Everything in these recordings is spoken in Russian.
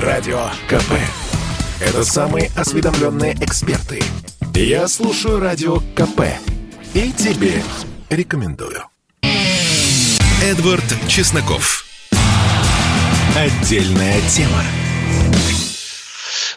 Радио КП. Это самые осведомленные эксперты. Я слушаю Радио КП. И тебе рекомендую. Эдвард Чесноков. Отдельная тема.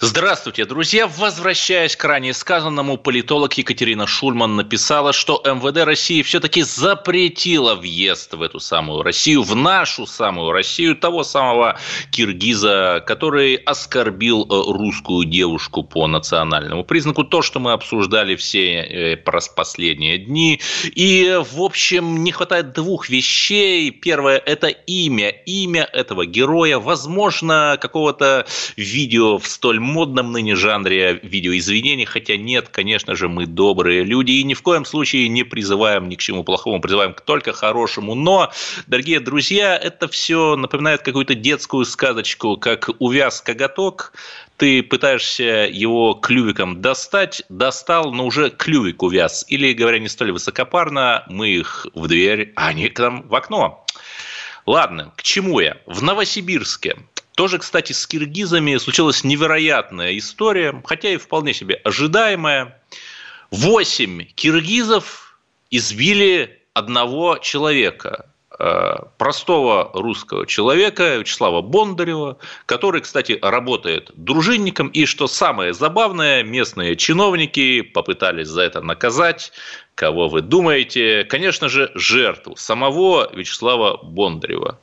Здравствуйте, друзья! Возвращаясь к ранее сказанному, политолог Екатерина Шульман написала, что МВД России все-таки запретила въезд в эту самую Россию, в нашу самую Россию, того самого киргиза, который оскорбил э, русскую девушку по национальному признаку. То, что мы обсуждали все э, последние дни. И, в общем, не хватает двух вещей. Первое – это имя. Имя этого героя. Возможно, какого-то видео в столь модном ныне жанре видеоизвинений, хотя нет, конечно же, мы добрые люди и ни в коем случае не призываем ни к чему плохому, призываем к только хорошему. Но, дорогие друзья, это все напоминает какую-то детскую сказочку, как увяз коготок, ты пытаешься его клювиком достать, достал, но уже клювик увяз. Или, говоря не столь высокопарно, мы их в дверь, а они к нам в окно. Ладно, к чему я? В Новосибирске тоже, кстати, с киргизами случилась невероятная история, хотя и вполне себе ожидаемая. Восемь киргизов избили одного человека, простого русского человека Вячеслава Бондарева, который, кстати, работает дружинником. И что самое забавное, местные чиновники попытались за это наказать. Кого вы думаете? Конечно же, жертву самого Вячеслава Бондарева.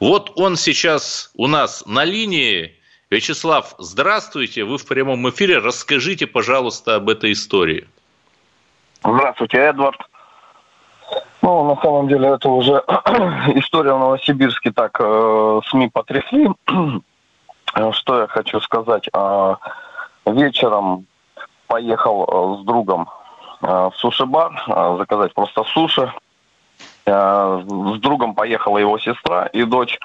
Вот он сейчас у нас на линии. Вячеслав, здравствуйте, вы в прямом эфире. Расскажите, пожалуйста, об этой истории. Здравствуйте, Эдвард. Ну, на самом деле, это уже история в Новосибирске так э, СМИ потрясли. Что я хочу сказать? Э, вечером поехал э, с другом э, в суши-бар э, заказать просто суши. Э, с другом поехала его сестра и дочь.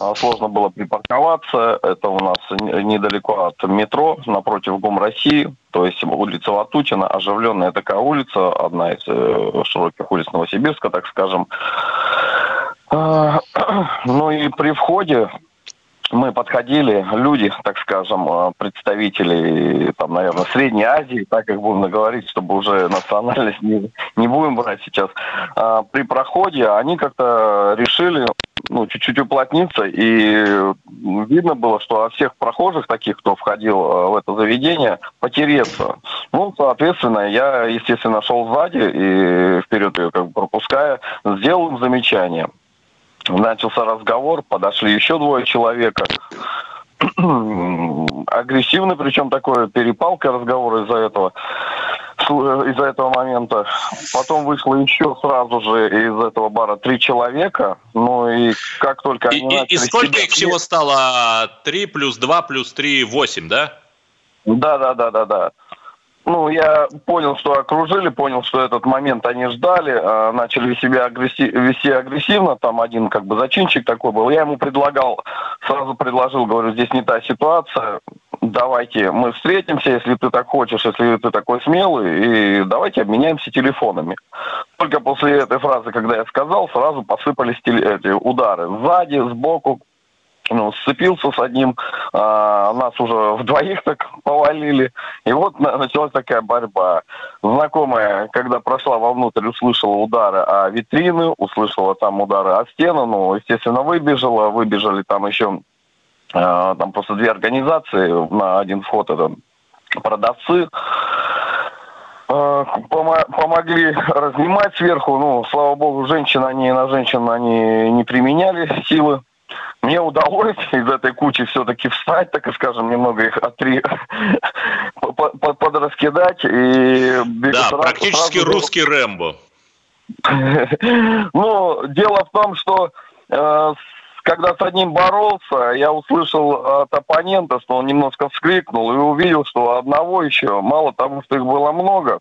Э, сложно было припарковаться. Это у нас недалеко от метро, напротив ГУМ России. То есть улица Ватутина, оживленная такая улица, одна из э, широких улиц Новосибирска, так скажем. Ну и при входе мы подходили, люди, так скажем, э, представители, там, наверное, Средней Азии, так как будем говорить, чтобы уже национальность не, не будем брать сейчас, а, при проходе они как-то решили ну, чуть-чуть уплотниться, и видно было, что от всех прохожих, таких, кто входил э, в это заведение, потереться. Ну, соответственно, я, естественно, шел сзади и вперед ее как бы пропуская, сделал им замечание – начался разговор, подошли еще двое человека. Агрессивный, причем такое перепалка разговора из-за этого из-за этого момента. Потом вышло еще сразу же из этого бара три человека. Ну и как только они и, начали... И сколько их всего стало? Три плюс два плюс три, восемь, да? Да, да, да, да, да. Ну, я понял, что окружили, понял, что этот момент они ждали, э, начали себя агресси- вести агрессивно, там один как бы зачинчик такой был. Я ему предлагал, сразу предложил, говорю, здесь не та ситуация, давайте мы встретимся, если ты так хочешь, если ты такой смелый, и давайте обменяемся телефонами. Только после этой фразы, когда я сказал, сразу посыпались теле- эти удары сзади, сбоку, ну, сцепился с одним, а, нас уже вдвоих так повалили, и вот началась такая борьба. Знакомая, когда прошла вовнутрь, услышала удары о витрины, услышала там удары о стену, ну, естественно, выбежала, выбежали там еще, а, там просто две организации, на один вход это продавцы, а, помогли разнимать сверху. Ну, слава богу, женщин они на женщин они не применяли силы мне удалось из этой кучи все-таки встать, так и скажем, немного их отри... подраскидать. И да, сразу, практически сразу... русский Рэмбо. Ну, дело в том, что э, когда с одним боролся, я услышал от оппонента, что он немножко вскрикнул и увидел, что одного еще, мало того, что их было много,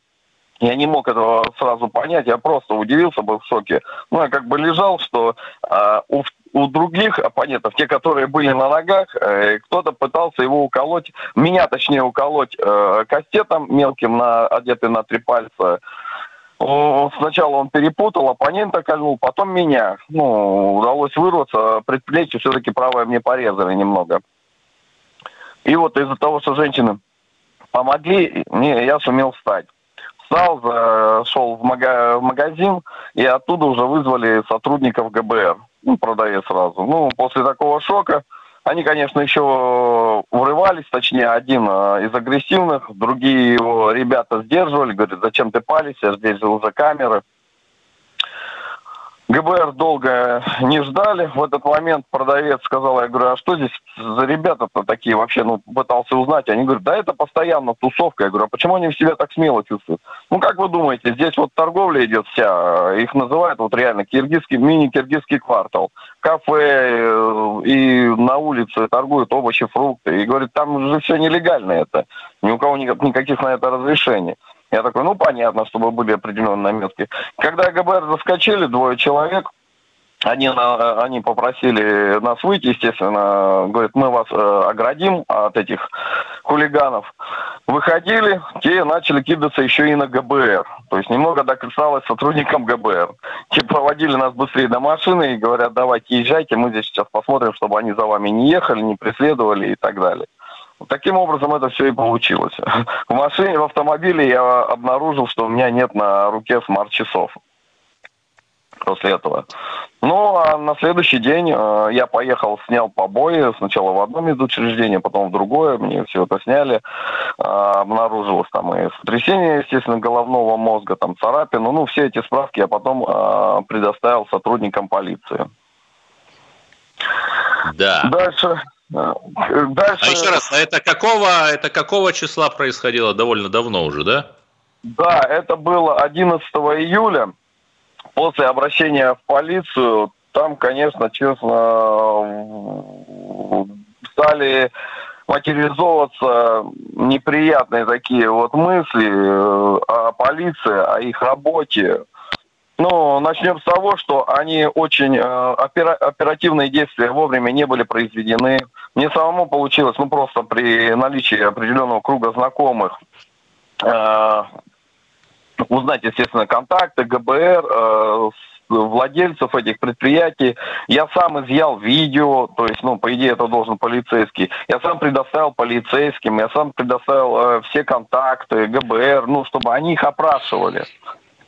я не мог этого сразу понять, я просто удивился, был в шоке. Ну, я как бы лежал, что э, у, у других оппонентов, те, которые были на ногах, э, кто-то пытался его уколоть, меня точнее уколоть э, кастетом мелким, на, одетый на три пальца. Сначала он перепутал, оппонента кольнул, потом меня. Ну, удалось вырваться, предплечье все-таки правое мне порезали немного. И вот из-за того, что женщины помогли, мне, я сумел встать. Встал, шел в, мага, в магазин, и оттуда уже вызвали сотрудников ГБР. Ну, продавец сразу. Ну, после такого шока они, конечно, еще врывались, точнее, один э, из агрессивных, другие его ребята сдерживали, говорят, зачем ты палишься, здесь же уже камеры. ГБР долго не ждали. В этот момент продавец сказал, я говорю, а что здесь за ребята-то такие вообще? Ну, пытался узнать. Они говорят, да это постоянно тусовка. Я говорю, а почему они в себя так смело чувствуют? Ну, как вы думаете, здесь вот торговля идет вся, их называют вот реально киргизский, мини-киргизский квартал. Кафе э, и на улице торгуют овощи, фрукты. И говорит, там же все нелегально это. Ни у кого никаких на это разрешений. Я такой, ну понятно, чтобы были определенные наметки. Когда ГБР заскочили, двое человек, они, они попросили нас выйти, естественно, говорят, мы вас э, оградим от этих хулиганов. Выходили, те начали кидаться еще и на ГБР. То есть немного докасалось сотрудникам ГБР. Те проводили нас быстрее до машины и говорят, давайте езжайте, мы здесь сейчас посмотрим, чтобы они за вами не ехали, не преследовали и так далее. Таким образом это все и получилось. В машине, в автомобиле я обнаружил, что у меня нет на руке смарт-часов после этого. Ну, а на следующий день э, я поехал, снял побои. Сначала в одном из учреждений, потом в другое. Мне все это сняли. Э, обнаружилось там и сотрясение, естественно, головного мозга, там царапину. Ну, все эти справки я потом э, предоставил сотрудникам полиции. Да. Дальше. Дальше... А еще раз, а это какого, это какого числа происходило? Довольно давно уже, да? Да, это было 11 июля. После обращения в полицию, там, конечно, честно, стали материализовываться неприятные такие вот мысли э, о полиции, о их работе. Ну, начнем с того, что они очень э, опера- оперативные действия вовремя не были произведены. Мне самому получилось, ну, просто при наличии определенного круга знакомых э, узнать, естественно, контакты ГБР, э, владельцев этих предприятий. Я сам изъял видео, то есть, ну, по идее, это должен полицейский. Я сам предоставил полицейским, я сам предоставил э, все контакты ГБР, ну, чтобы они их опрашивали.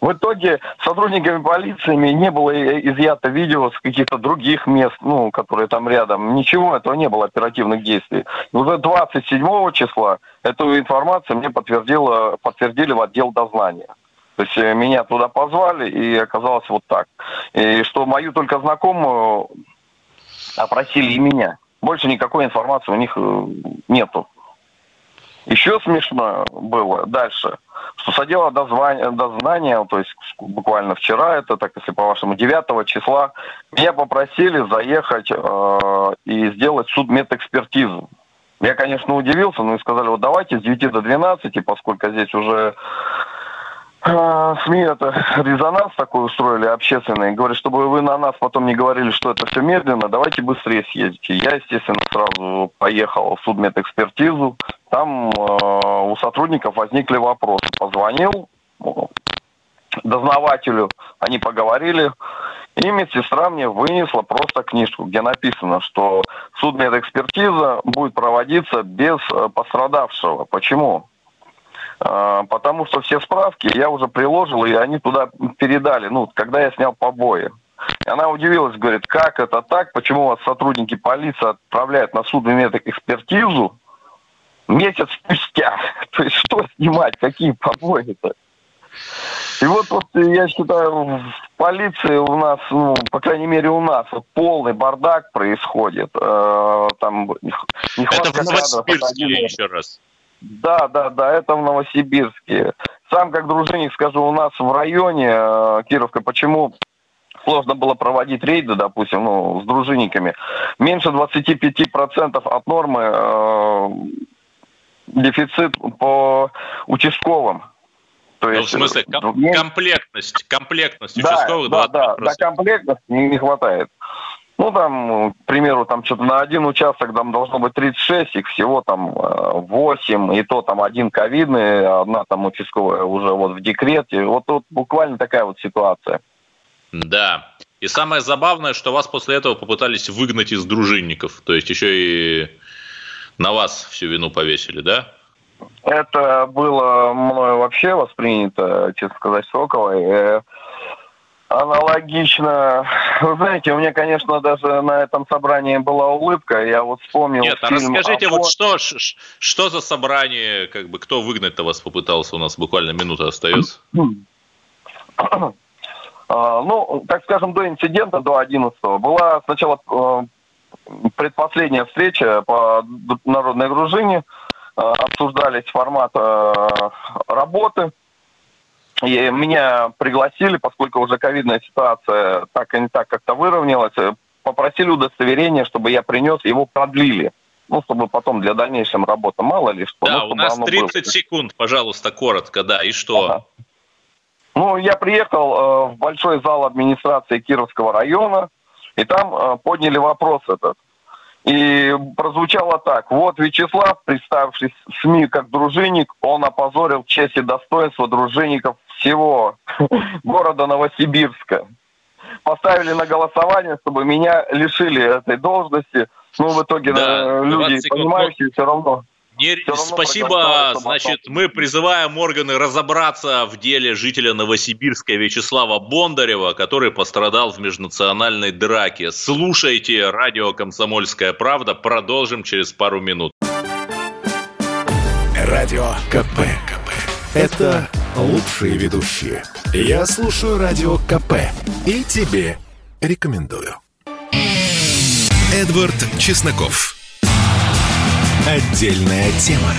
В итоге сотрудниками полиции не было изъято видео с каких-то других мест, ну, которые там рядом. Ничего этого не было, оперативных действий. Уже 27 числа эту информацию мне подтвердило, подтвердили в отдел дознания. То есть э, меня туда позвали, и оказалось вот так. И что мою только знакомую опросили и меня. Больше никакой информации у них э, нету. Еще смешно было дальше, что с дознания, то есть буквально вчера, это так если по-вашему, 9 числа, меня попросили заехать э, и сделать судмедэкспертизу. Я, конечно, удивился, но и сказали, вот давайте с 9 до 12, поскольку здесь уже а, СМИ это резонанс такой устроили общественный. Говорят, чтобы вы на нас потом не говорили, что это все медленно, давайте быстрее съездите. Я, естественно, сразу поехал в судмедэкспертизу. Там э, у сотрудников возникли вопросы. Позвонил дознавателю, они поговорили. И медсестра мне вынесла просто книжку, где написано, что судмедэкспертиза будет проводиться без э, пострадавшего. Почему? Потому что все справки я уже приложил, и они туда передали, ну, когда я снял побои. И она удивилась, говорит, как это так, почему вас сотрудники полиции отправляют на судмедэкспертизу месяц спустя? То есть что снимать, какие побои-то? И вот, вот я считаю, в полиции у нас, ну, по крайней мере у нас, вот, полный бардак происходит. Э, там нехватка Это в Новосибирске еще раз. Да, да, да, это в Новосибирске. Сам как дружинник скажу, у нас в районе э, Кировка, почему сложно было проводить рейды, допустим, ну, с дружинниками. Меньше 25% от нормы э, дефицит по участковым. То ну, есть, в смысле, ком- комплектность, комплектность да, участковых да, да, да, комплектности не, не хватает. Ну, там, к примеру, там что-то на один участок там должно быть 36, их всего там 8, э, и то там один ковидный, одна там участковая уже вот в декрете. Вот тут буквально такая вот ситуация. Да. И самое забавное, что вас после этого попытались выгнать из дружинников. То есть еще и На вас всю вину повесили, да? Это было мною вообще воспринято, честно сказать, Соковой. Э, аналогично. Вы знаете, у меня, конечно, даже на этом собрании была улыбка. Я вот вспомнил Нет, а фильм расскажите, «Афон». вот что, что за собрание, как бы, кто выгнать-то вас попытался? У нас буквально минута остается. А, Ну, так скажем, до инцидента, до 11 была сначала э, предпоследняя встреча по народной дружине. Э, Обсуждались формат э, работы. И меня пригласили, поскольку уже ковидная ситуация так и не так как-то выровнялась, э, попросили удостоверение, чтобы я принес, его продлили. Ну, чтобы потом для дальнейшей работы, мало ли что. ну, Да, у чтобы нас оно 30 было. секунд, пожалуйста, коротко, да, и что? Ага. Ну, я приехал э, в большой зал администрации Кировского района, и там э, подняли вопрос этот. И прозвучало так. Вот Вячеслав, представившись в СМИ как дружинник, он опозорил честь и достоинство дружинников всего города Новосибирска. Поставили на голосование, чтобы меня лишили этой должности. Ну, в итоге Да, э, 20 люди, понимающие, все равно. Не- Спасибо, значит, мы призываем органы разобраться в деле жителя Новосибирска Вячеслава Бондарева, который пострадал в межнациональной драке. Слушайте радио «Комсомольская правда», продолжим через пару минут. Радио КП. КП. Это лучшие ведущие. Я слушаю Радио КП. И тебе рекомендую. Эдвард Чесноков. Отдельная тема.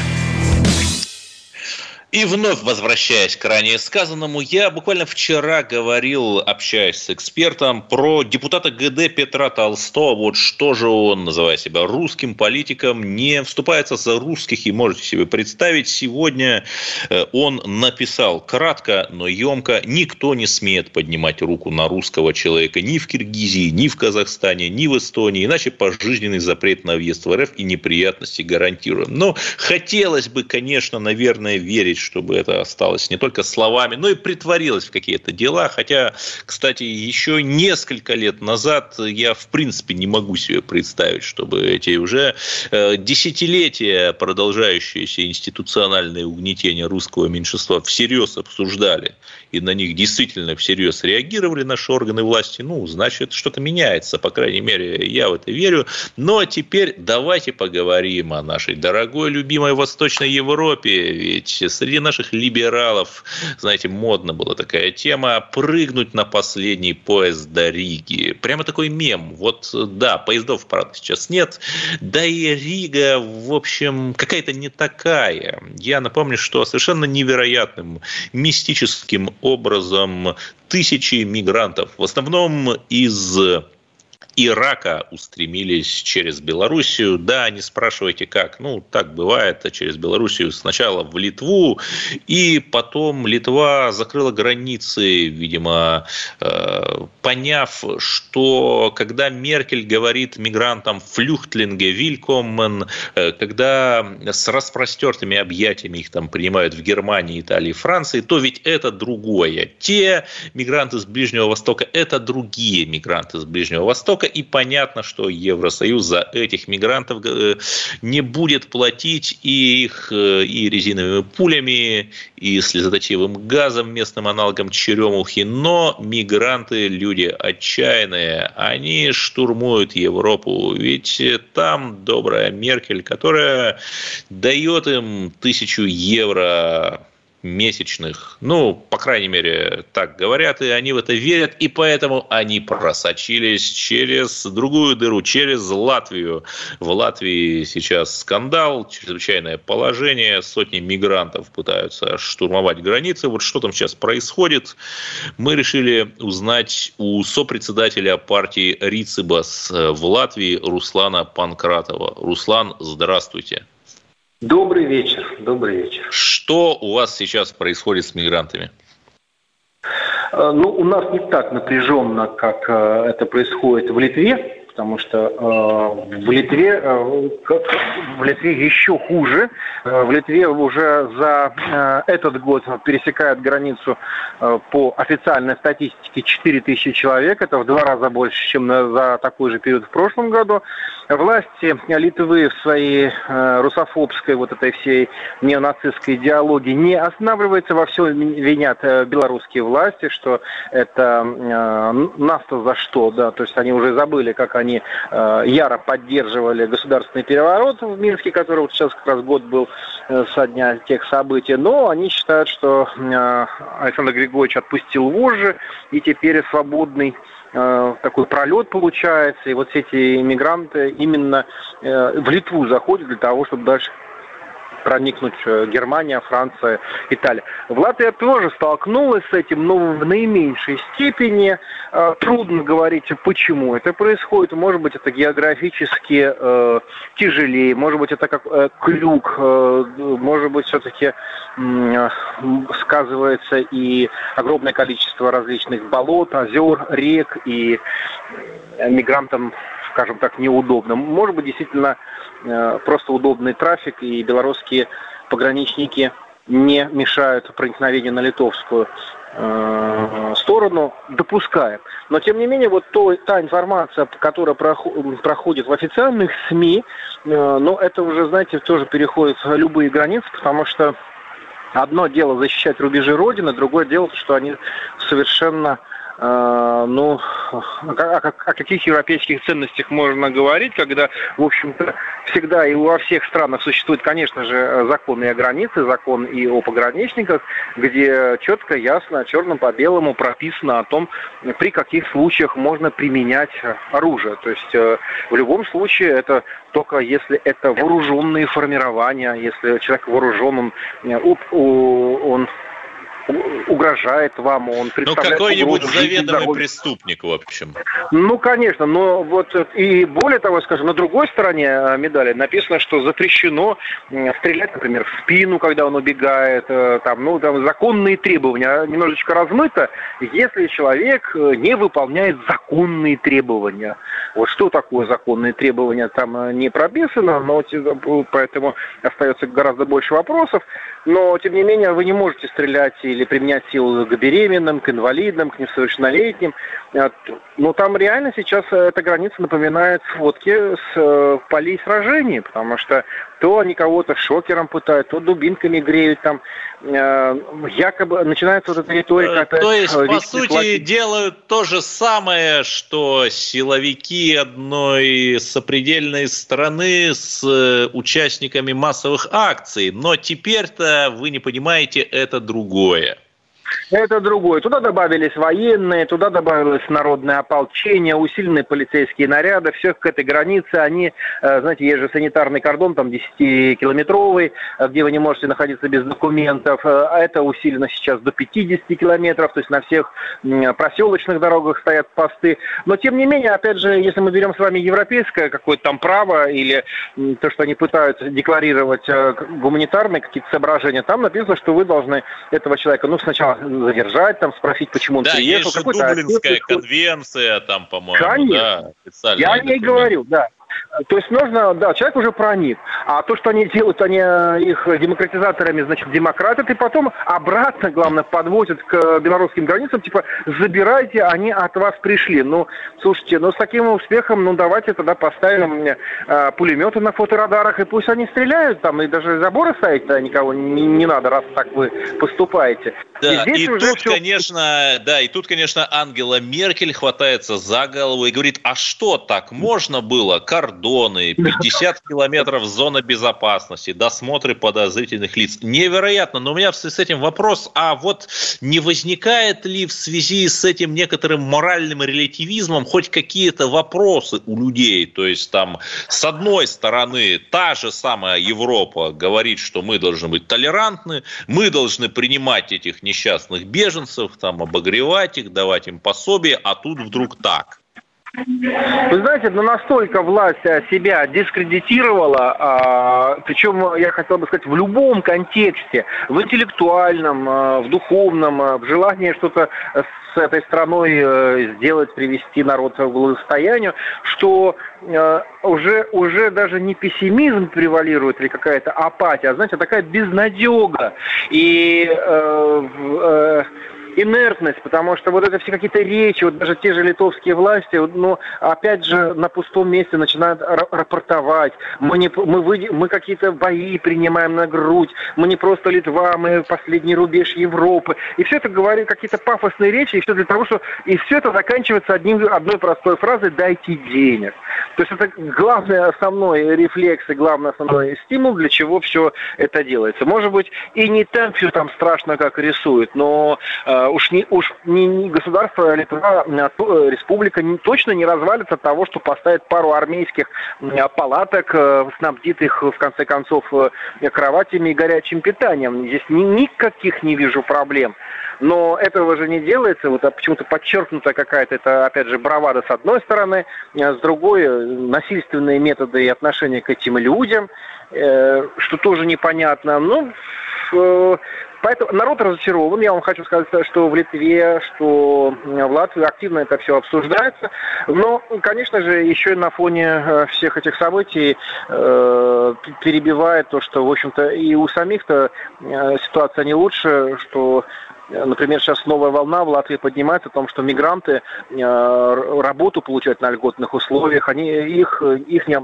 И вновь возвращаясь к ранее сказанному, я буквально вчера говорил, общаясь с экспертом, про депутата ГД Петра Толстого. Вот что же он, называя себя русским политиком, не вступается за русских, и можете себе представить, сегодня э, он написал кратко, но емко, никто не смеет поднимать руку на русского человека ни в Киргизии, ни в Казахстане, ни в Эстонии, иначе пожизненный запрет на въезд в РФ и неприятности гарантируем. Но хотелось бы, конечно, наверное, верить, чтобы это осталось не только словами, но и притворилось в какие-то дела. Хотя, кстати, еще несколько лет назад я в принципе не могу себе представить, чтобы эти уже э, десятилетия продолжающиеся институциональные угнетения русского меньшинства всерьез обсуждали и на них действительно всерьез реагировали наши органы власти, ну, значит, что-то меняется, по крайней мере, я в это верю. Но теперь давайте поговорим о нашей дорогой, любимой Восточной Европе, ведь среди наших либералов, знаете, модно была такая тема прыгнуть на последний поезд до Риги. Прямо такой мем. Вот, да, поездов, правда, сейчас нет. Да и Рига, в общем, какая-то не такая. Я напомню, что совершенно невероятным мистическим образом тысячи мигрантов, в основном из Ирака устремились через Белоруссию. Да, не спрашивайте как. Ну, так бывает. Через Белоруссию сначала в Литву, и потом Литва закрыла границы, видимо, э, поняв, что когда Меркель говорит мигрантам «флюхтлинге вилькоммен», э, когда с распростертыми объятиями их там принимают в Германии, Италии, Франции, то ведь это другое. Те мигранты с Ближнего Востока – это другие мигранты с Ближнего Востока, и понятно, что Евросоюз за этих мигрантов э, не будет платить и их э, и резиновыми пулями, и слезоточивым газом, местным аналогом черемухи, но мигранты – люди отчаянные, они штурмуют Европу, ведь там добрая Меркель, которая дает им тысячу евро месячных. Ну, по крайней мере, так говорят, и они в это верят, и поэтому они просочились через другую дыру, через Латвию. В Латвии сейчас скандал, чрезвычайное положение, сотни мигрантов пытаются штурмовать границы. Вот что там сейчас происходит, мы решили узнать у сопредседателя партии Рицибас в Латвии Руслана Панкратова. Руслан, здравствуйте. Добрый вечер, добрый вечер. Что у вас сейчас происходит с мигрантами? Э, Ну, у нас не так напряженно, как э, это происходит в Литве, потому что э, в Литве э, как- в Литве еще хуже. Э, В Литве уже за э, этот год пересекают границу э, по официальной статистике 4 тысячи человек. Это в два раза больше, чем на- за такой же период в прошлом году. власти Литвы в своей э, русофобской вот этой всей неонацистской идеологии не останавливается, во всем винят э, белорусские власти, что это э, нас-то за что, да, то есть они уже забыли, как они э, яро поддерживали государственный переворот в Минске, который вот сейчас как раз год был э, со дня тех событий, но они считают, что э, Александр Григорьевич отпустил вожжи и теперь свободный такой пролет получается, и вот все эти иммигранты именно в Литву заходят для того, чтобы дальше проникнуть э, Германия, Франция, Италия. В Латвии тоже столкнулась с этим, но в наименьшей степени. Э, трудно говорить, почему это происходит. Может быть, это географически э, тяжелее, может быть, это как э, клюк, э, может быть, все-таки э, сказывается и огромное количество различных болот, озер, рек, и мигрантам скажем так, неудобно. Может быть, действительно э, просто удобный трафик, и белорусские пограничники не мешают проникновению на литовскую э, сторону, допускаем. Но, тем не менее, вот то, та информация, которая проходит в официальных СМИ, ну, это уже, знаете, тоже переходит любые границы, потому что одно дело защищать рубежи Родины, другое дело, что они совершенно ну, о, каких европейских ценностях можно говорить, когда, в общем-то, всегда и во всех странах существует, конечно же, закон и о границе, закон и о пограничниках, где четко, ясно, черным по белому прописано о том, при каких случаях можно применять оружие. То есть э, в любом случае это только если это вооруженные формирования, если человек вооружен, он, э, он угрожает вам, он ну, представляет Ну, какой-нибудь заведомый преступник, в общем. Ну, конечно, но вот и более того, скажем, на другой стороне э, медали написано, что запрещено стрелять, например, в спину, когда он убегает, э, там, ну, там законные требования немножечко размыто, если человек э, не выполняет законные требования. Вот что такое законные требования, там не прописано, но поэтому остается гораздо больше вопросов. Но, тем не менее, вы не можете стрелять или применять силу к беременным, к инвалидам, к несовершеннолетним. Но там реально сейчас эта граница напоминает сводки с э, полей сражений, потому что то они кого-то шокером пытают, то дубинками греют, там э, якобы начинается вот эта риторика. Опять, то есть, по сути, платить. делают то же самое, что силовики одной сопредельной страны с э, участниками массовых акций, но теперь-то вы не понимаете, это другое. Это другое. Туда добавились военные, туда добавилось народное ополчение, усиленные полицейские наряды. Все к этой границе, они, э, знаете, есть же санитарный кордон, там 10-километровый, э, где вы не можете находиться без документов. Э, а это усилено сейчас до 50 километров, то есть на всех проселочных дорогах стоят посты. Но, тем не менее, опять же, если мы берем с вами европейское какое-то там право или то, что они пытаются декларировать гуманитарные какие-то соображения, там написано, что вы должны этого человека, ну, сначала задержать, там, спросить, почему он да, приехал. Да, есть же Дублинская конвенция, там, по-моему, Конечно. да, Я о ней говорю, да. То есть нужно, да, человек уже проник. А то, что они делают, они э, их демократизаторами, значит, демократы, и потом обратно, главное, подвозят к белорусским границам, типа, забирайте, они от вас пришли. Ну, слушайте, ну с таким успехом, ну давайте тогда поставим э, пулеметы на фоторадарах, и пусть они стреляют там, и даже заборы ставить да, никого не, не надо, раз так вы поступаете. Да, и, и тут, все... конечно, да, и тут, конечно, Ангела Меркель хватается за голову и говорит, а что так можно было? Кордоны, 50 километров зона безопасности, досмотры подозрительных лиц. Невероятно, но у меня с этим вопрос, а вот не возникает ли в связи с этим некоторым моральным релятивизмом хоть какие-то вопросы у людей? То есть там, с одной стороны, та же самая Европа говорит, что мы должны быть толерантны, мы должны принимать этих несчастных беженцев, там, обогревать их, давать им пособие, а тут вдруг так. Вы знаете, ну настолько власть себя дискредитировала, а, причем, я хотел бы сказать, в любом контексте, в интеллектуальном, а, в духовном, в желании что-то с этой страной э, сделать, привести народ к благосостоянию, что э, уже, уже даже не пессимизм превалирует или какая-то апатия, а, знаете, такая безнадега. И э, инертность, потому что вот это все какие-то речи, вот даже те же литовские власти, ну, опять же, на пустом месте начинают рапортовать. Мы, не, мы, вы, мы какие-то бои принимаем на грудь, мы не просто Литва, мы последний рубеж Европы. И все это говорит какие-то пафосные речи, и все для того, что... И все это заканчивается одним, одной простой фразой «дайте денег». То есть это главный основной рефлекс и главный основной стимул, для чего все это делается. Может быть, и не так все там страшно, как рисуют, но э, уж, не, уж не, не государство Литва, а то, республика не, точно не развалится от того, что поставит пару армейских э, палаток, э, снабдит их, в конце концов, э, кроватями и горячим питанием. Здесь ни, никаких не вижу проблем. Но этого же не делается, вот а почему-то подчеркнута какая-то, это опять же бравада с одной стороны, а с другой насильственные методы и отношения к этим людям, э, что тоже непонятно. Ну, Поэтому народ разочарован. Я вам хочу сказать, что в Литве, что в Латвии активно это все обсуждается. Но, конечно же, еще и на фоне э, всех этих событий э, перебивает то, что, в общем-то, и у самих-то э, ситуация не лучше, что Например, сейчас новая волна в Латвии поднимается о том, что мигранты э, работу получают на льготных условиях, они, их, их, не,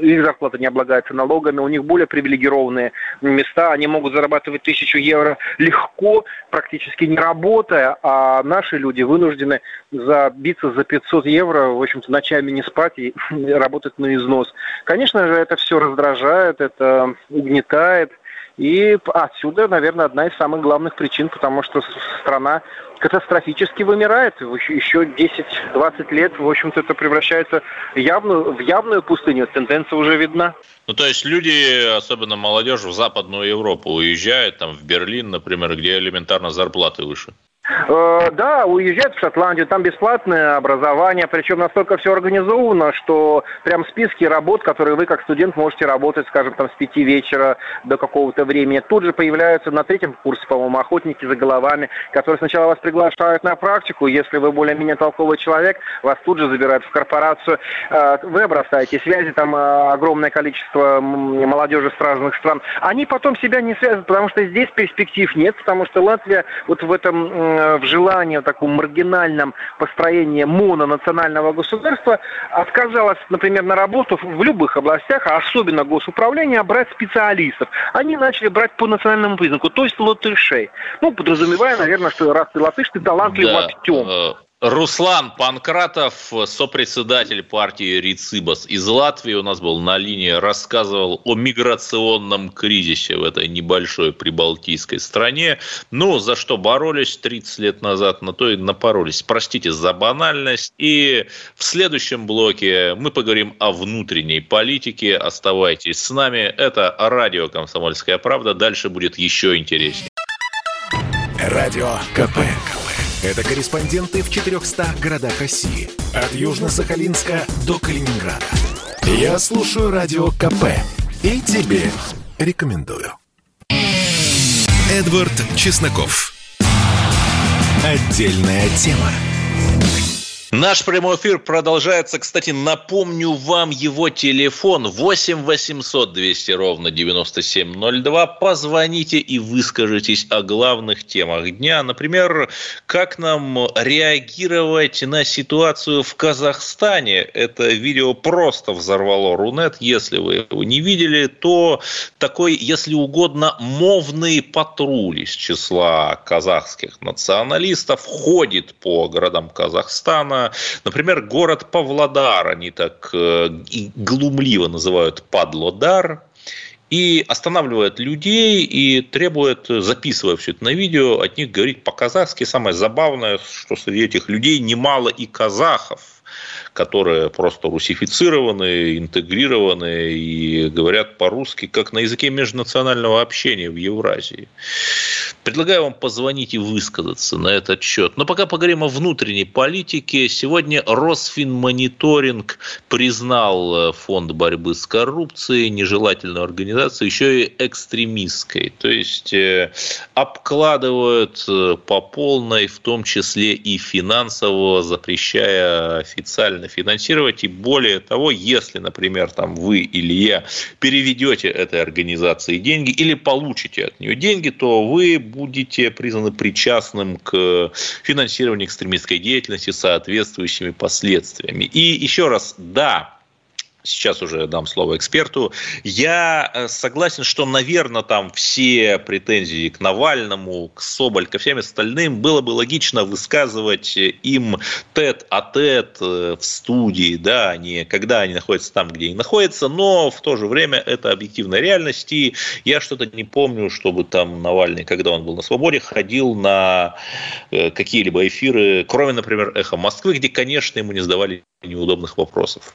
их зарплата не облагается налогами, у них более привилегированные места, они могут зарабатывать тысячу евро легко, практически не работая, а наши люди вынуждены забиться за 500 евро, в общем-то, ночами не спать и работать на износ. Конечно же, это все раздражает, это угнетает, и отсюда, наверное, одна из самых главных причин, потому что страна катастрофически вымирает. Еще 10-20 лет, в общем-то, это превращается в явную, в явную пустыню. Тенденция уже видна. Ну, то есть люди, особенно молодежь, в Западную Европу уезжают, там, в Берлин, например, где элементарно зарплаты выше. Э, да, уезжают в Шотландию, там бесплатное образование, причем настолько все организовано, что прям списки работ, которые вы как студент можете работать, скажем, там с пяти вечера до какого-то времени, тут же появляются на третьем курсе, по-моему, охотники за головами, которые сначала вас приглашают на практику, если вы более-менее толковый человек, вас тут же забирают в корпорацию, э, вы обрастаете связи, там э, огромное количество молодежи с разных стран, они потом себя не связывают, потому что здесь перспектив нет, потому что Латвия вот в этом в желании в таком маргинальном построении мононационального государства отказалась, например, на работу в любых областях, а особенно госуправление, брать специалистов. Они начали брать по национальному признаку, то есть латышей. Ну, подразумевая, наверное, что раз ты латыш, ты талантлив да, во всем. Руслан Панкратов, сопредседатель партии Рицибас из Латвии, у нас был на линии, рассказывал о миграционном кризисе в этой небольшой прибалтийской стране. Ну, за что боролись 30 лет назад, на то и напоролись. Простите за банальность. И в следующем блоке мы поговорим о внутренней политике. Оставайтесь с нами. Это радио «Комсомольская правда». Дальше будет еще интереснее. Радио КП. Это корреспонденты в 400 городах России. От Южно-Сахалинска до Калининграда. Я слушаю Радио КП и тебе рекомендую. Эдвард Чесноков. Отдельная тема. Наш прямой эфир продолжается. Кстати, напомню вам его телефон 8 800 200 ровно 9702. Позвоните и выскажитесь о главных темах дня. Например, как нам реагировать на ситуацию в Казахстане. Это видео просто взорвало Рунет. Если вы его не видели, то такой, если угодно, мовный патруль из числа казахских националистов ходит по городам Казахстана Например, город Павлодар, они так э, глумливо называют Падлодар, и останавливает людей и требует, записывая все это на видео, от них говорить по-казахски. Самое забавное, что среди этих людей немало и казахов – которые просто русифицированы, интегрированы и говорят по-русски, как на языке межнационального общения в Евразии. Предлагаю вам позвонить и высказаться на этот счет. Но пока поговорим о внутренней политике. Сегодня Росфинмониторинг признал э, фонд борьбы с коррупцией, нежелательную организацию, еще и экстремистской. То есть э, обкладывают э, по полной, в том числе и финансово, запрещая официально финансировать. И более того, если, например, там вы или я переведете этой организации деньги или получите от нее деньги, то вы будете признаны причастным к финансированию экстремистской деятельности соответствующими последствиями. И еще раз, да, сейчас уже дам слово эксперту. Я э, согласен, что, наверное, там все претензии к Навальному, к Соболь, ко всем остальным было бы логично высказывать им тет а тет в студии, да, не когда они находятся там, где они находятся, но в то же время это объективная реальность, и я что-то не помню, чтобы там Навальный, когда он был на свободе, ходил на э, какие-либо эфиры, кроме, например, «Эхо Москвы», где, конечно, ему не задавали неудобных вопросов.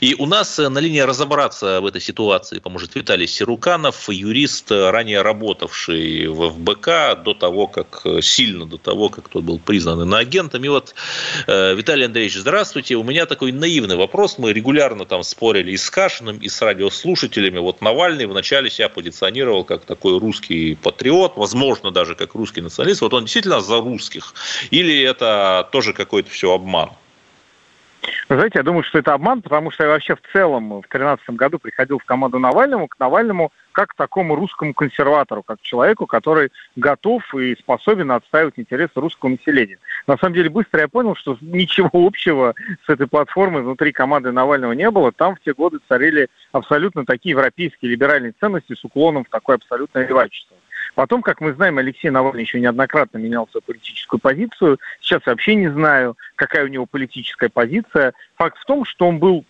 И у нас э, на линии разобраться в этой ситуации поможет Виталий Сируканов, юрист, э, ранее работавший в ФБК до того, как э, сильно до того, как тот был признан иноагентом. И вот, Виталий Андреевич, здравствуйте. У меня такой наивный вопрос. Мы регулярно там спорили и с Кашиным, и с радиослушателями. Вот Навальный вначале себя позиционировал как такой русский патриот, возможно, даже как русский националист. Вот он действительно за русских? Или это тоже какой-то все обман? Знаете, я думаю, что это обман, потому что я вообще в целом в 2013 году приходил в команду Навальному, к Навальному как к такому русскому консерватору, как к человеку, который готов и способен отстаивать интересы русского населения. На самом деле быстро я понял, что ничего общего с этой платформой внутри команды Навального не было. Там в те годы царили абсолютно такие европейские либеральные ценности с уклоном в такое абсолютное левачество. Потом, как мы знаем, Алексей Навальный еще неоднократно менял свою политическую позицию. Сейчас вообще не знаю, какая у него политическая позиция. Факт в том, что он был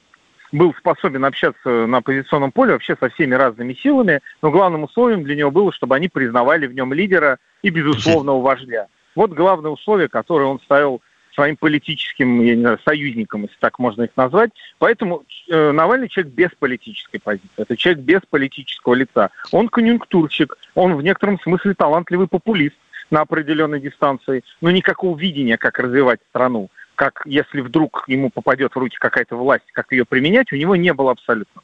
был способен общаться на позиционном поле вообще со всеми разными силами, но главным условием для него было, чтобы они признавали в нем лидера и безусловного вождя. Вот главное условие, которое он ставил своим политическим я не знаю, союзникам, если так можно их назвать. Поэтому э, Навальный человек без политической позиции. Это человек без политического лица. Он конъюнктурщик, он в некотором смысле талантливый популист на определенной дистанции, но никакого видения, как развивать страну, как если вдруг ему попадет в руки какая-то власть, как ее применять, у него не было абсолютно.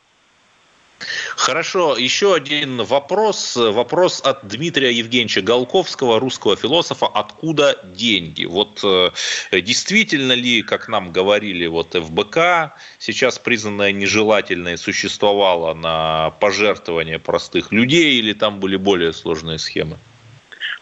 Хорошо, еще один вопрос. Вопрос от Дмитрия Евгеньевича Голковского, русского философа. Откуда деньги? Вот э, действительно ли, как нам говорили, вот ФБК, сейчас признанная нежелательной, существовала на пожертвования простых людей или там были более сложные схемы?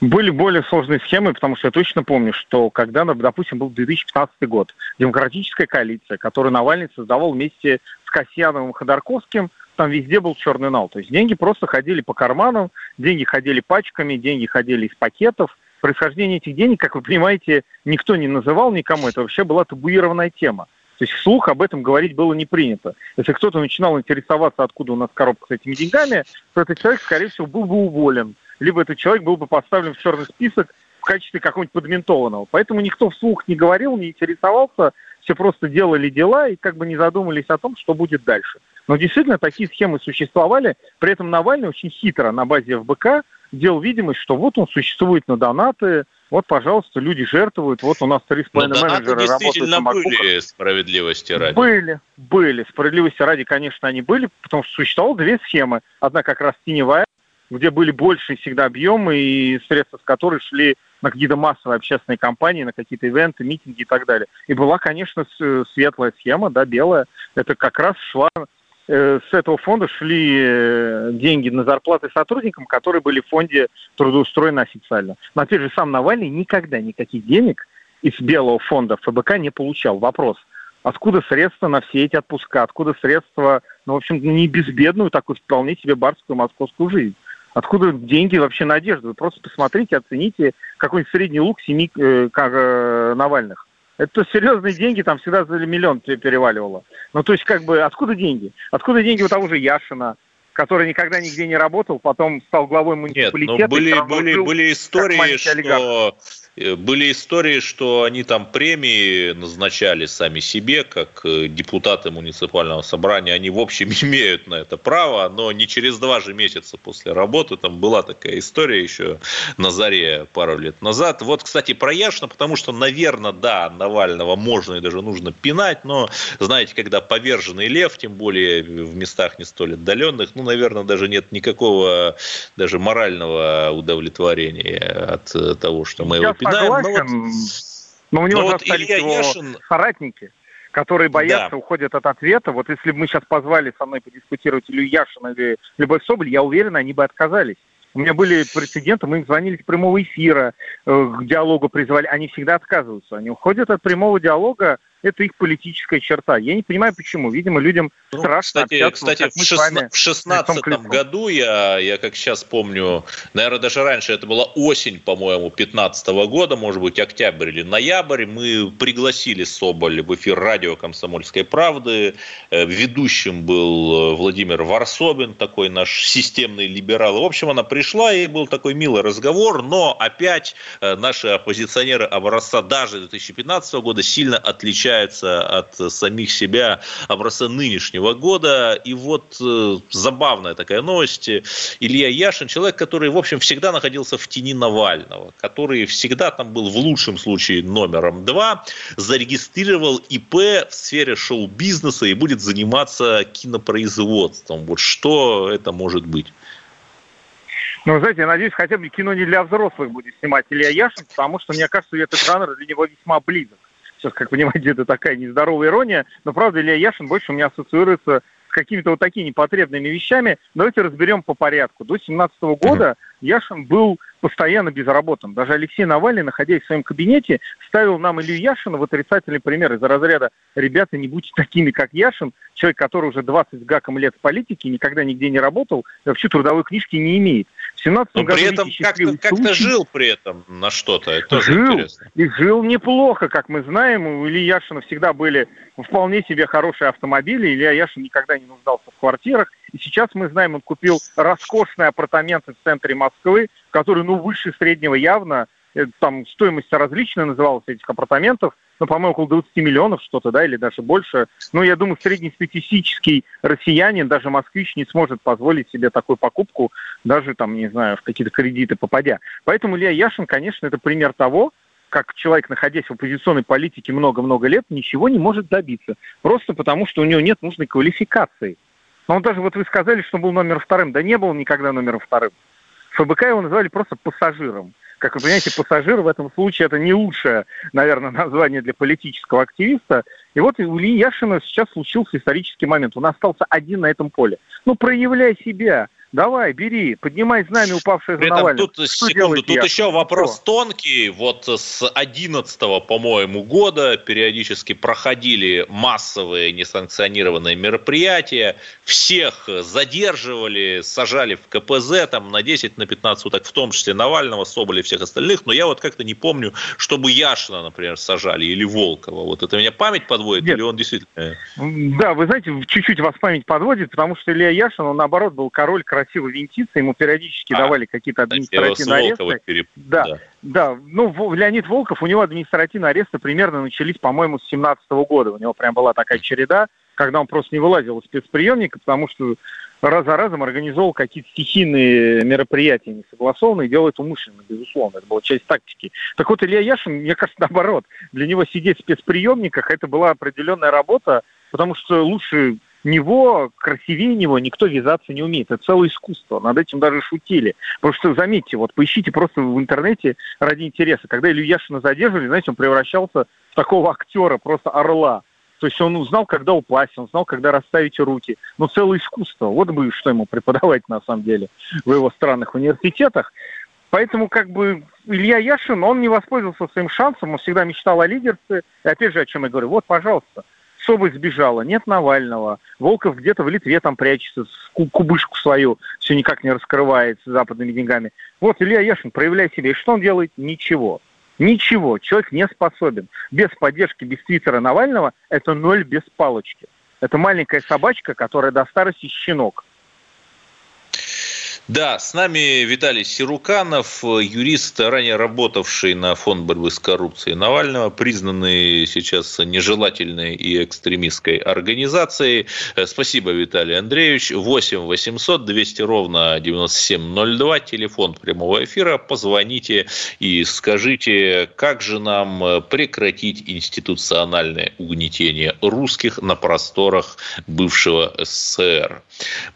Были более сложные схемы, потому что я точно помню, что когда, допустим, был 2015 год, демократическая коалиция, которую Навальный создавал вместе с Касьяновым и Ходорковским – там везде был черный нал. То есть деньги просто ходили по карманам, деньги ходили пачками, деньги ходили из пакетов. Происхождение этих денег, как вы понимаете, никто не называл никому. Это вообще была табуированная тема. То есть вслух об этом говорить было не принято. Если кто-то начинал интересоваться, откуда у нас коробка с этими деньгами, то этот человек, скорее всего, был бы уволен. Либо этот человек был бы поставлен в черный список в качестве какого-нибудь подментованного. Поэтому никто вслух не говорил, не интересовался, все просто делали дела и как бы не задумались о том, что будет дальше. Но действительно такие схемы существовали. При этом Навальный очень хитро на базе ФБК делал видимость, что вот он существует на донаты, вот, пожалуйста, люди жертвуют, вот у нас три с половиной менеджера работают на были справедливости ради. Были, были. Справедливости ради, конечно, они были, потому что существовало две схемы. Одна как раз теневая, где были больше всегда объемы и средства, с которых шли на какие-то массовые общественные кампании, на какие-то ивенты, митинги и так далее. И была, конечно, светлая схема, да, белая. Это как раз шла э, с этого фонда шли э, деньги на зарплаты сотрудникам, которые были в фонде трудоустроены официально. Но опять же, сам Навальный никогда никаких денег из белого фонда ФБК не получал. Вопрос, откуда средства на все эти отпуска, откуда средства, ну, в общем, не безбедную, такую вполне себе барскую московскую жизнь. Откуда деньги вообще на одежду? Вы просто посмотрите, оцените какой-нибудь средний лук семи э, как, э, Навальных. Это серьезные деньги, там всегда за миллион переваливало. Ну, то есть, как бы, откуда деньги? Откуда деньги у того же Яшина, который никогда нигде не работал, потом стал главой муниципалитета. Нет, но были, были, были истории, что Э, были истории, что они там премии назначали сами себе, как э, депутаты муниципального собрания. Они, в общем, имеют на это право, но не через два же месяца после работы. Там была такая история еще на заре пару лет назад. Вот, кстати, про Яшина, потому что, наверное, да, Навального можно и даже нужно пинать, но, знаете, когда поверженный лев, тем более в местах не столь отдаленных, ну, наверное, даже нет никакого даже морального удовлетворения от того, что мы его согласен, но, вот, но у него но же вот остались Илья его Яшин... соратники. которые боятся, да. уходят от ответа. Вот если бы мы сейчас позвали со мной подискутировать Илью Яшина или Любовь Соболь, я уверен, они бы отказались. У меня были прецеденты, мы им звонили с прямого эфира, э, к диалогу призвали. Они всегда отказываются. Они уходят от прямого диалога это их политическая черта. Я не понимаю, почему. Видимо, людям ну, страшно кстати, общаться. Кстати, в, шестна- в 16 году, я, я как сейчас помню, наверное, даже раньше, это была осень, по-моему, 15 года, может быть, октябрь или ноябрь, мы пригласили Соболь в эфир радио «Комсомольской правды». Э, ведущим был э, Владимир Варсобин, такой наш системный либерал. В общем, она пришла, и был такой милый разговор, но опять э, наши оппозиционеры образца даже 2015 года сильно отличаются отличается от самих себя образца нынешнего года. И вот э, забавная такая новость. Илья Яшин, человек, который, в общем, всегда находился в тени Навального, который всегда там был в лучшем случае номером два, зарегистрировал ИП в сфере шоу-бизнеса и будет заниматься кинопроизводством. Вот что это может быть? Ну, знаете, я надеюсь, хотя бы кино не для взрослых будет снимать Илья Яшин, потому что, мне кажется, этот жанр для него весьма близок. Сейчас, как понимаете, это такая нездоровая ирония, но правда Илья Яшин больше у меня ассоциируется с какими-то вот такими непотребными вещами. Давайте разберем по порядку. До 17 года Яшин был постоянно безработным. Даже Алексей Навальный, находясь в своем кабинете, ставил нам Илью Яшина в отрицательный пример из-за разряда «Ребята, не будьте такими, как Яшин, человек, который уже 20 с гаком лет в политике, никогда нигде не работал, вообще трудовой книжки не имеет». В 17 Но году при этом как-то, как жил при этом на что-то. Это тоже жил, интересно. И жил неплохо, как мы знаем. У Ильи Яшина всегда были вполне себе хорошие автомобили. Илья Яшин никогда не нуждался в квартирах. И сейчас мы знаем, он купил роскошные апартаменты в центре Москвы, которые, ну, выше среднего явно. Э, там стоимость различная называлась этих апартаментов ну, по-моему, около 20 миллионов что-то, да, или даже больше. Ну, я думаю, среднестатистический россиянин, даже москвич, не сможет позволить себе такую покупку, даже там, не знаю, в какие-то кредиты попадя. Поэтому Илья Яшин, конечно, это пример того, как человек, находясь в оппозиционной политике много-много лет, ничего не может добиться. Просто потому, что у него нет нужной квалификации. Но он даже, вот вы сказали, что он был номер вторым. Да не был никогда номером вторым. ФБК его называли просто пассажиром. Как вы понимаете, пассажир в этом случае это не лучшее, наверное, название для политического активиста. И вот у Ильи Яшина сейчас случился исторический момент. Он остался один на этом поле. Ну, проявляй себя. Давай, бери, поднимай знамя, упавшее за Навального. Тут, Что секунду, тут я? еще вопрос Что? тонкий. Вот с 11 по-моему, года периодически проходили массовые несанкционированные мероприятия. Всех задерживали, сажали в КПЗ там, на 10, на 15 суток, в том числе Навального, Соболя и всех остальных. Но я вот как-то не помню, чтобы Яшина, например, сажали или Волкова. Вот это меня память подводит Нет. или он действительно... Да, вы знаете, чуть-чуть вас память подводит, потому что Илья Яшин, он наоборот был король красивый красиво винтиться, ему периодически а, давали какие-то административные аресты. Переп... Да, да, да. Ну, Леонид Волков, у него административные аресты примерно начались, по-моему, с 17 года. У него прям была такая череда, когда он просто не вылазил из спецприемника, потому что раз за разом организовал какие-то стихийные мероприятия несогласованные, делал это умышленно, безусловно. Это была часть тактики. Так вот, Илья Яшин, мне кажется, наоборот. Для него сидеть в спецприемниках, это была определенная работа, потому что лучше него, красивее него никто вязаться не умеет. Это целое искусство. Над этим даже шутили. Потому что, заметьте, вот поищите просто в интернете ради интереса. Когда Илью Яшина задерживали, знаете, он превращался в такого актера, просто орла. То есть он узнал, когда упасть, он знал, когда расставить руки. Ну, целое искусство. Вот бы что ему преподавать, на самом деле, в его странных университетах. Поэтому, как бы, Илья Яшин, он не воспользовался своим шансом, он всегда мечтал о лидерстве. И опять же, о чем я говорю, вот, пожалуйста, Соболь сбежала, нет Навального, Волков где-то в Литве там прячется, кубышку свою все никак не раскрывает с западными деньгами. Вот Илья Яшин, проявляй себя. И что он делает? Ничего. Ничего. Человек не способен. Без поддержки, без твиттера Навального это ноль без палочки. Это маленькая собачка, которая до старости щенок. Да, с нами Виталий Сируканов, юрист, ранее работавший на фонд борьбы с коррупцией Навального, признанный сейчас нежелательной и экстремистской организацией. Спасибо, Виталий Андреевич. 8 800 200 ровно 9702, телефон прямого эфира. Позвоните и скажите, как же нам прекратить институциональное угнетение русских на просторах бывшего СССР.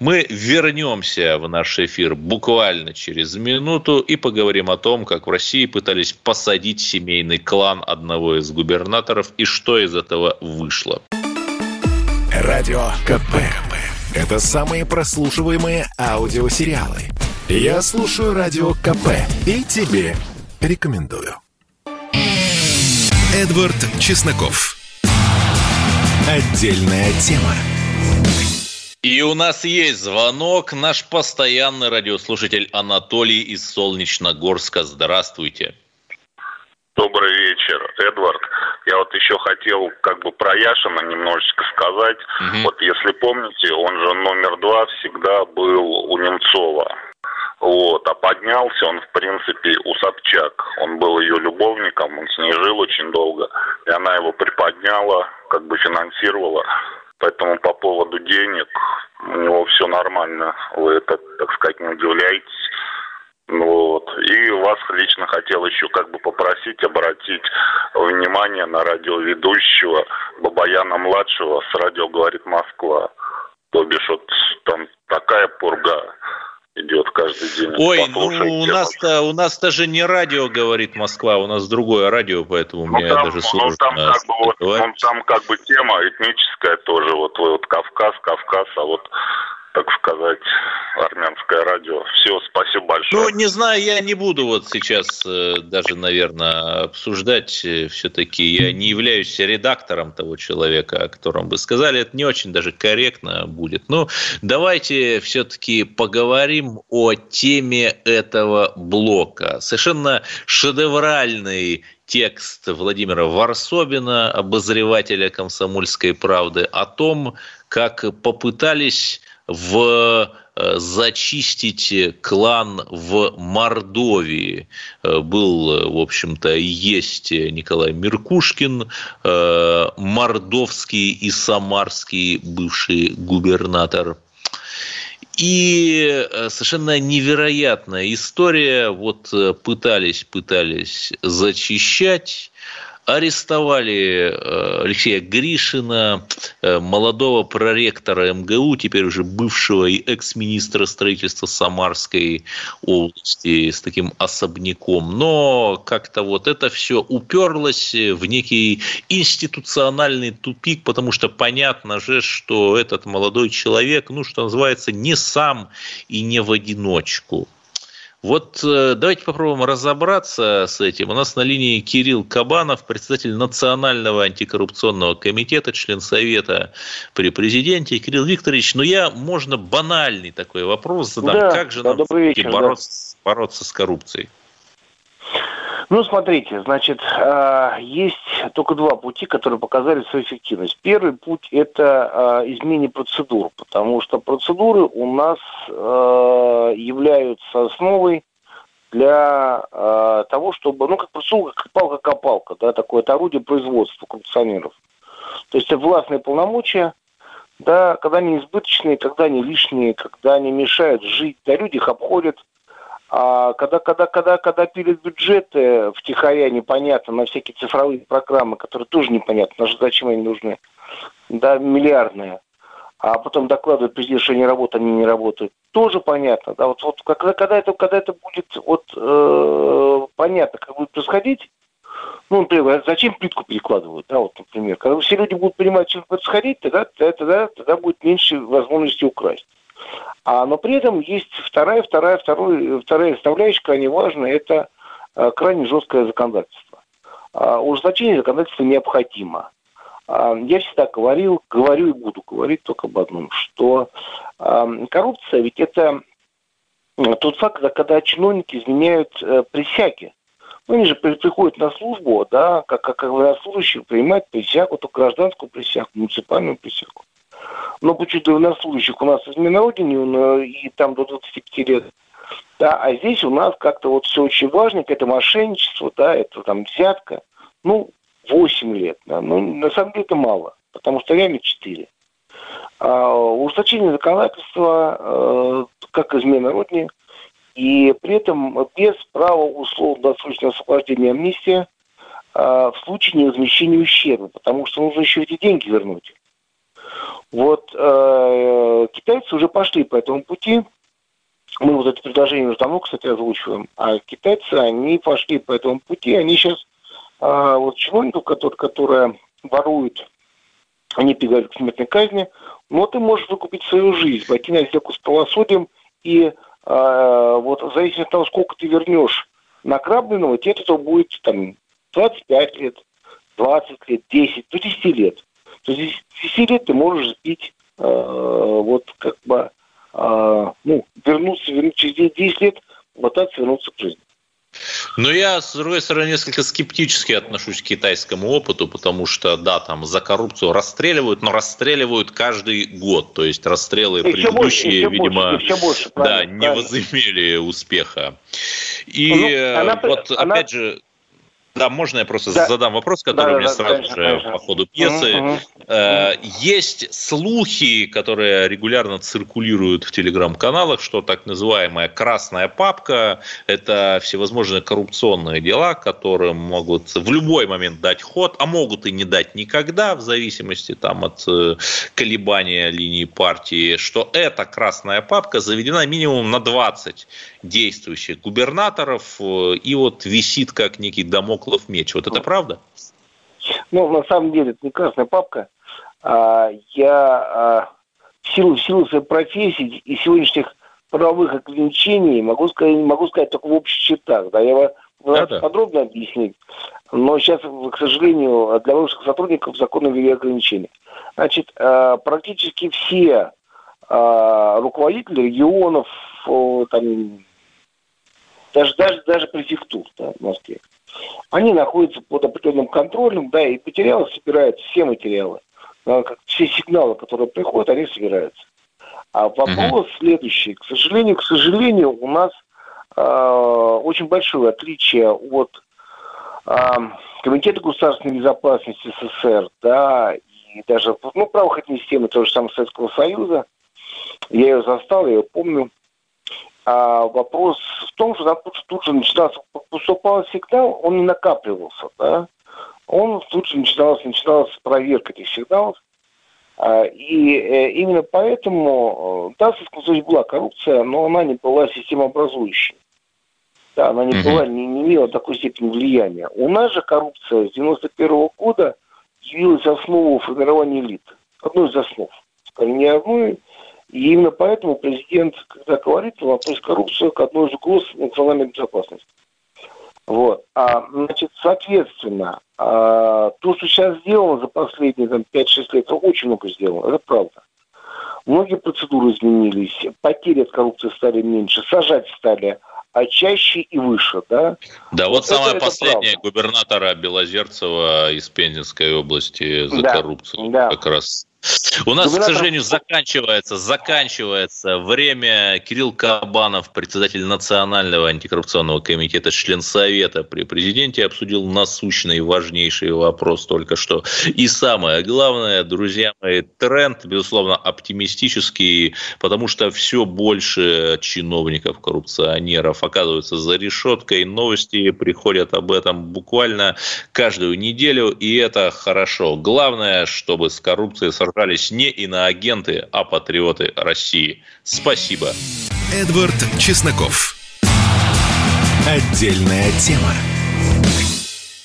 Мы вернемся в наш эфир эфир буквально через минуту и поговорим о том, как в России пытались посадить семейный клан одного из губернаторов и что из этого вышло. Радио КП. Это самые прослушиваемые аудиосериалы. Я слушаю Радио КП и тебе рекомендую. Эдвард Чесноков. Отдельная тема. И у нас есть звонок. Наш постоянный радиослушатель Анатолий из Солнечногорска. Здравствуйте. Добрый вечер, Эдвард. Я вот еще хотел как бы про Яшина немножечко сказать. Угу. Вот если помните, он же номер два всегда был у Немцова. Вот, а поднялся он, в принципе, у Собчак. Он был ее любовником, он с ней жил очень долго. И она его приподняла, как бы финансировала. Поэтому по поводу денег у него все нормально. Вы это, так сказать, не удивляйтесь. Вот. И вас лично хотел еще как бы попросить обратить внимание на радиоведущего Бабаяна-младшего с радио «Говорит Москва». То бишь вот там такая пурга идет каждый день. Ой, ну у нас-то у нас-то же не радио говорит Москва, у нас другое радио, поэтому ну, мне там, даже сложно. Ну, там как бы вот, ну, там как бы тема этническая тоже, вот, вот Кавказ, Кавказ, а вот так сказать, армянское радио. Все, спасибо большое. Ну, не знаю, я не буду вот сейчас э, даже, наверное, обсуждать. Э, Все-таки я не являюсь редактором того человека, о котором вы сказали. Это не очень даже корректно будет. Но давайте все-таки поговорим о теме этого блока. Совершенно шедевральный текст Владимира Варсобина, обозревателя «Комсомольской правды», о том, как попытались в э, зачистить клан в Мордовии. Э, был, в общем-то, есть Николай Меркушкин, э, мордовский и самарский бывший губернатор. И совершенно невероятная история. Вот пытались, пытались зачищать арестовали э, Алексея Гришина, э, молодого проректора МГУ, теперь уже бывшего и экс-министра строительства Самарской области с таким особняком. Но как-то вот это все уперлось в некий институциональный тупик, потому что понятно же, что этот молодой человек, ну, что называется, не сам и не в одиночку. Вот э, давайте попробуем разобраться с этим. У нас на линии Кирилл Кабанов, председатель Национального антикоррупционного комитета, член Совета при президенте. Кирилл Викторович, ну я, можно, банальный такой вопрос задам. Да, как же да, нам вечер, бороться, да. бороться с коррупцией? Ну, смотрите, значит, а, есть только два пути, которые показали свою эффективность. Первый путь – это а, изменение процедур, потому что процедуры у нас а, являются основой для того, чтобы, ну, как процедура, как палка-копалка, да, такое это орудие производства коррупционеров. То есть властные полномочия, да, когда они избыточные, когда они лишние, когда они мешают жить, да, люди их обходят – а когда, когда, когда, когда пилят бюджеты втихаря непонятно на всякие цифровые программы, которые тоже непонятно, зачем они нужны, да, миллиардные, а потом докладывают президент, что они работают, они не работают, тоже понятно, да, вот, вот когда, когда, это, когда это будет вот э, понятно, как будет происходить, ну, например, зачем плитку перекладывают, да, вот, например, когда все люди будут понимать, что будет происходить, тогда, тогда, тогда будет меньше возможности украсть. А, но при этом есть вторая, вторая, вторая, вторая составляющая крайне важная, это а, крайне жесткое законодательство. А, ужесточение законодательства необходимо. А, я всегда говорил, говорю и буду говорить только об одном, что а, коррупция ведь это тот факт, когда чиновники изменяют э, присяги. Ну, они же приходят на службу, да, как, как, как военнослужащие, принимают присягу, то гражданскую присягу, муниципальную присягу но почему-то военнослужащих у нас из Минродине, и там до 25 лет. Да, а здесь у нас как-то вот все очень важно, это мошенничество, да, это там взятка. Ну, 8 лет, да, ну, на самом деле это мало, потому что реально 4. А, ужесточение законодательства, э, как измена родни, и при этом без права условно-досрочного освобождения амнистии э, в случае невозмещения ущерба, потому что нужно еще эти деньги вернуть. Вот э, китайцы уже пошли по этому пути. мы вот это предложение уже давно, кстати, озвучиваем, а китайцы, они пошли по этому пути, они сейчас а, вот чиновников, которые, которые воруют, они прибегают к смертной казни, но ты можешь выкупить свою жизнь, пойти на сделку с правосудием, и а, вот в зависимости от того, сколько ты вернешь награбленного, тебе это будет там 25 лет, 20 лет, 10, до 10 лет. То 10 лет ты можешь сбить э, вот как бы э, ну, вернуться, вернуться через 10 лет, пытаться вернуться к жизни. Но я, с другой стороны, несколько скептически отношусь к китайскому опыту, потому что, да, там за коррупцию расстреливают, но расстреливают каждый год. То есть расстрелы и предыдущие, больше, видимо, больше, больше, да, не возымели успеха. И ну, она, вот, она... опять же, да, можно я просто да. задам вопрос, который да, у меня да, сразу конечно, же конечно. по ходу пьесы. Угу. Есть слухи, которые регулярно циркулируют в телеграм-каналах, что так называемая красная папка – это всевозможные коррупционные дела, которым могут в любой момент дать ход, а могут и не дать никогда, в зависимости там, от э, колебания линии партии, что эта красная папка заведена минимум на 20 действующих губернаторов э, и вот висит как некий домоклов меч. Вот это правда? Ну, на самом деле, это не красная папка. А, я а, в, силу, в силу своей профессии и сегодняшних правовых ограничений могу сказать, могу сказать только в общих чертах. Да, я да, да. подробно объяснить. Но сейчас, к сожалению, для высших сотрудников законы ввели ограничения. Значит, а, практически все а, руководители регионов, там, даже, даже, даже префектур да, в Москве, они находятся под определенным контролем, да, и материалы собираются, все материалы, как все сигналы, которые приходят, они собираются. А вопрос uh-huh. следующий. К сожалению, к сожалению, у нас э, очень большое отличие от э, Комитета государственной безопасности СССР, да, и даже, ну, правоохранительной системы того же самого Советского Союза. Я ее застал, я ее помню. А вопрос в том, что тут, тут же начинался, поступал сигнал, он не накапливался, да, он тут же начинался, начиналась проверка этих сигналов. А, и э, именно поэтому, э, да, Союзе была коррупция, но она не была системообразующей. Да, она не, была, не, не имела такой степени влияния. У нас же коррупция с 91 -го года явилась основой формирования элиты. Одной из основ. Скажем, не одной, и именно поэтому президент, когда говорит, он относит коррупцию к одной из угроз национальной безопасности. Вот. А, значит, соответственно, а, то, что сейчас сделано за последние там, 5-6 лет, это очень много сделано, это правда. Многие процедуры изменились, потери от коррупции стали меньше, сажать стали а чаще и выше, да? Да, вот, вот самое последнее правда. губернатора Белозерцева из Пензенской области за да, коррупцию да. как раз у нас, к сожалению, заканчивается, заканчивается время. Кирилл Кабанов, председатель Национального антикоррупционного комитета, член Совета при президенте, обсудил насущный важнейший вопрос только что. И самое главное, друзья мои, тренд, безусловно, оптимистический, потому что все больше чиновников, коррупционеров оказываются за решеткой. Новости приходят об этом буквально каждую неделю, и это хорошо. Главное, чтобы с коррупцией сражались не иноагенты, а патриоты России. Спасибо. Эдвард Чесноков. Отдельная тема.